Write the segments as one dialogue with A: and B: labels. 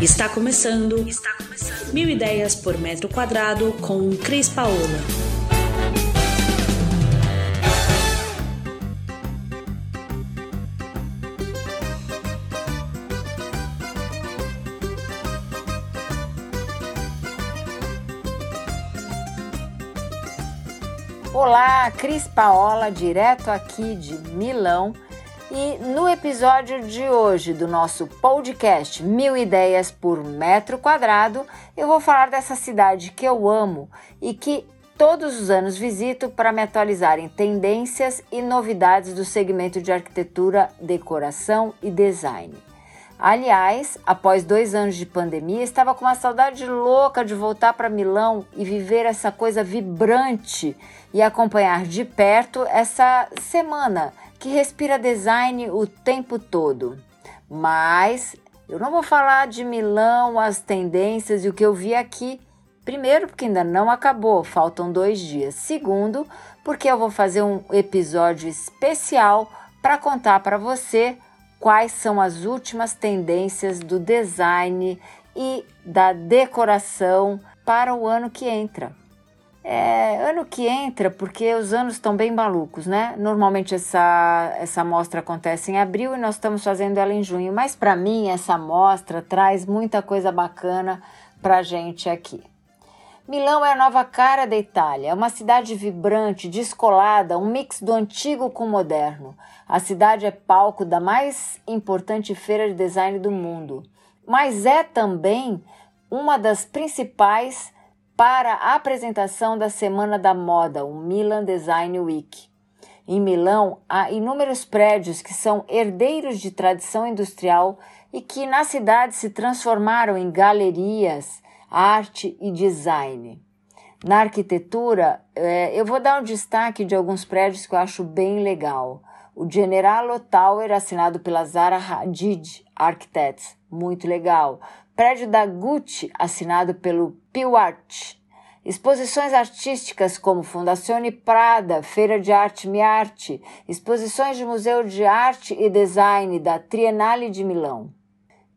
A: Está começando. Está começando. Mil ideias por metro quadrado com Cris Paola.
B: Olá, Cris Paola, direto aqui de Milão e no episódio de hoje do nosso podcast Mil Ideias por Metro Quadrado, eu vou falar dessa cidade que eu amo e que todos os anos visito para me atualizar em tendências e novidades do segmento de arquitetura, decoração e design. Aliás, após dois anos de pandemia, estava com uma saudade louca de voltar para Milão e viver essa coisa vibrante e acompanhar de perto essa semana que respira design o tempo todo. Mas eu não vou falar de Milão, as tendências e o que eu vi aqui. Primeiro, porque ainda não acabou, faltam dois dias. Segundo, porque eu vou fazer um episódio especial para contar para você quais são as últimas tendências do design e da decoração para o ano que entra. É, ano que entra, porque os anos estão bem malucos, né? Normalmente essa, essa mostra acontece em abril e nós estamos fazendo ela em junho, mas para mim essa mostra traz muita coisa bacana para gente aqui. Milão é a nova cara da Itália, é uma cidade vibrante, descolada, um mix do antigo com o moderno. A cidade é palco da mais importante feira de design do mundo, mas é também uma das principais para a apresentação da Semana da Moda, o Milan Design Week. Em Milão, há inúmeros prédios que são herdeiros de tradição industrial e que na cidade se transformaram em galerias, arte e design. Na arquitetura, é, eu vou dar um destaque de alguns prédios que eu acho bem legal. O Generalo Tower, assinado pela Zara Hadid Architects, muito legal prédio da Gucci, assinado pelo Piwart. Exposições artísticas como Fundazione Prada, Feira de Arte Miarte, exposições de Museu de Arte e Design da Triennale de Milão.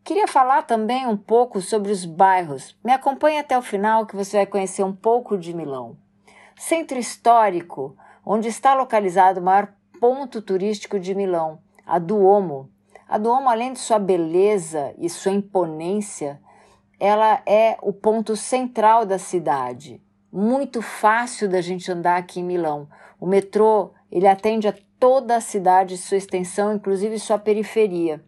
B: Queria falar também um pouco sobre os bairros. Me acompanhe até o final que você vai conhecer um pouco de Milão. Centro histórico, onde está localizado o maior ponto turístico de Milão, a Duomo. A Duomo, além de sua beleza e sua imponência, ela é o ponto central da cidade. Muito fácil da gente andar aqui em Milão. O metrô, ele atende a toda a cidade, sua extensão, inclusive sua periferia.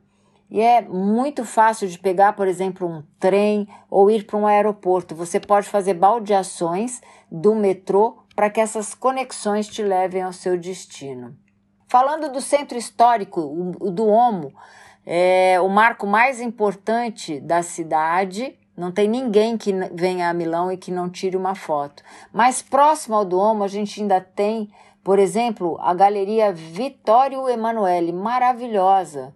B: E é muito fácil de pegar, por exemplo, um trem ou ir para um aeroporto. Você pode fazer baldeações do metrô para que essas conexões te levem ao seu destino. Falando do centro histórico, o Duomo é o marco mais importante da cidade. Não tem ninguém que venha a Milão e que não tire uma foto. Mais próximo ao Duomo, a gente ainda tem, por exemplo, a Galeria Vittorio Emanuele, maravilhosa.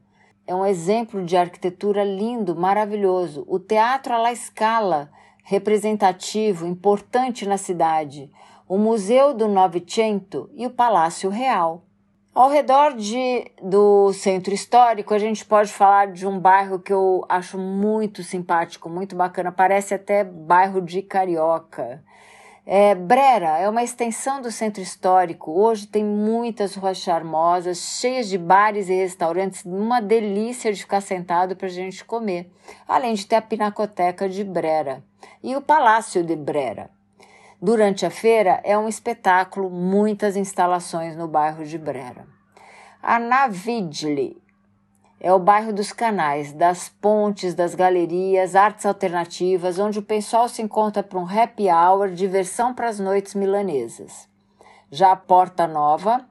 B: É um exemplo de arquitetura lindo, maravilhoso. O Teatro alla Scala, representativo, importante na cidade. O Museu do Novecento e o Palácio Real. Ao redor de, do centro histórico, a gente pode falar de um bairro que eu acho muito simpático, muito bacana, parece até bairro de carioca. É, Brera é uma extensão do centro histórico. Hoje tem muitas ruas charmosas, cheias de bares e restaurantes, uma delícia de ficar sentado para a gente comer. Além de ter a pinacoteca de Brera e o Palácio de Brera. Durante a feira é um espetáculo, muitas instalações no bairro de Brera. A Navidli é o bairro dos canais, das pontes, das galerias, artes alternativas, onde o pessoal se encontra para um happy hour, diversão para as noites milanesas. Já a Porta Nova,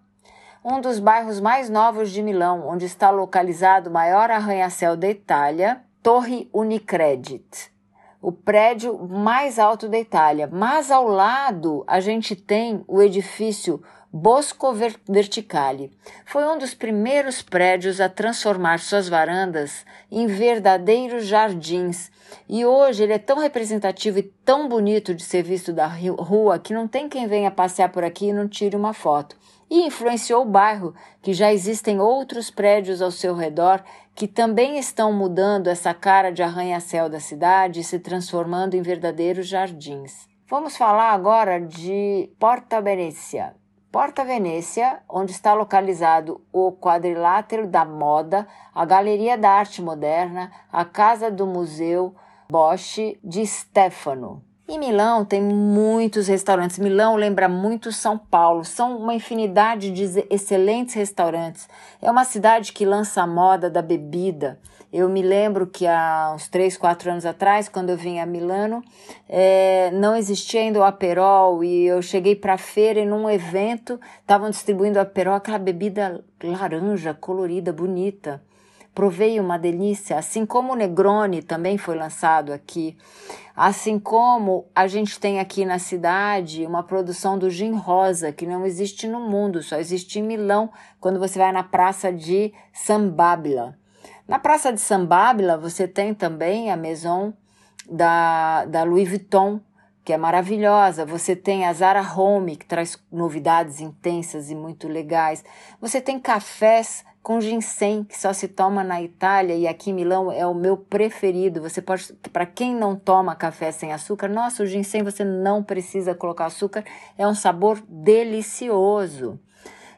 B: um dos bairros mais novos de Milão, onde está localizado o maior arranha-céu da Itália, Torre Unicredit o prédio mais alto da Itália. Mas ao lado a gente tem o edifício Bosco Verticale. Foi um dos primeiros prédios a transformar suas varandas em verdadeiros jardins. E hoje ele é tão representativo e tão bonito de ser visto da rua que não tem quem venha passear por aqui e não tire uma foto. E influenciou o bairro, que já existem outros prédios ao seu redor que também estão mudando essa cara de arranha-céu da cidade e se transformando em verdadeiros jardins. Vamos falar agora de Porta Venezia. Porta Venezia, onde está localizado o quadrilátero da moda, a Galeria da Arte Moderna, a Casa do Museu Bosch de Stefano. Em Milão tem muitos restaurantes. Milão lembra muito São Paulo. São uma infinidade de excelentes restaurantes. É uma cidade que lança a moda da bebida. Eu me lembro que há uns 3, 4 anos atrás, quando eu vim a Milano, é, não existia ainda o Aperol e eu cheguei para a feira e num evento estavam distribuindo Aperol, aquela bebida laranja, colorida, bonita. Provei uma delícia, assim como o Negroni também foi lançado aqui. Assim como a gente tem aqui na cidade uma produção do gin rosa, que não existe no mundo, só existe em Milão, quando você vai na praça de San Babila. Na Praça de Sambábila você tem também a Maison da, da Louis Vuitton, que é maravilhosa. Você tem a Zara Home, que traz novidades intensas e muito legais. Você tem cafés com ginseng, que só se toma na Itália e aqui em Milão é o meu preferido. Você pode, para quem não toma café sem açúcar, nossa, o ginseng você não precisa colocar açúcar, é um sabor delicioso.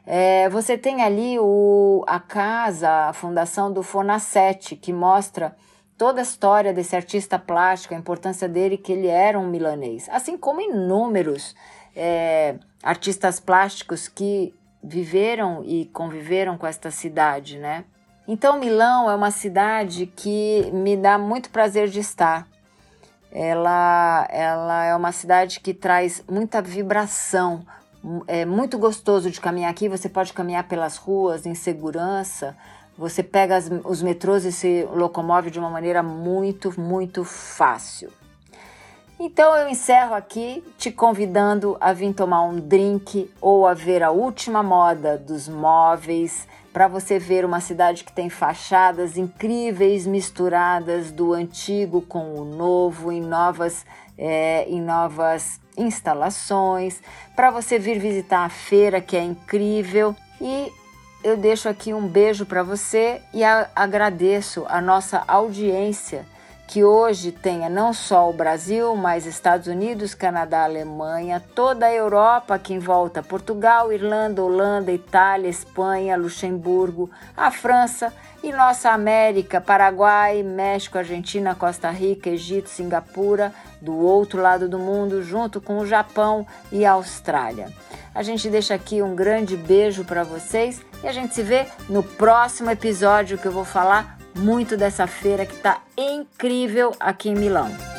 B: É, você tem ali o, a casa, a fundação do Fonacete, que mostra toda a história desse artista plástico, a importância dele, que ele era um milanês. Assim como inúmeros é, artistas plásticos que viveram e conviveram com esta cidade, né? Então, Milão é uma cidade que me dá muito prazer de estar. Ela, ela é uma cidade que traz muita vibração, é muito gostoso de caminhar aqui. Você pode caminhar pelas ruas em segurança. Você pega as, os metrôs e se locomove de uma maneira muito, muito fácil. Então eu encerro aqui te convidando a vir tomar um drink ou a ver a última moda dos móveis para você ver uma cidade que tem fachadas incríveis misturadas do antigo com o novo em novas é, em novas instalações, para você vir visitar a feira que é incrível. E eu deixo aqui um beijo para você e a, agradeço a nossa audiência que hoje tenha não só o Brasil, mas Estados Unidos, Canadá, Alemanha, toda a Europa aqui em volta, Portugal, Irlanda, Holanda, Itália, Espanha, Luxemburgo, a França e nossa América, Paraguai, México, Argentina, Costa Rica, Egito, Singapura, do outro lado do mundo, junto com o Japão e a Austrália. A gente deixa aqui um grande beijo para vocês e a gente se vê no próximo episódio que eu vou falar muito dessa feira que está incrível aqui em Milão.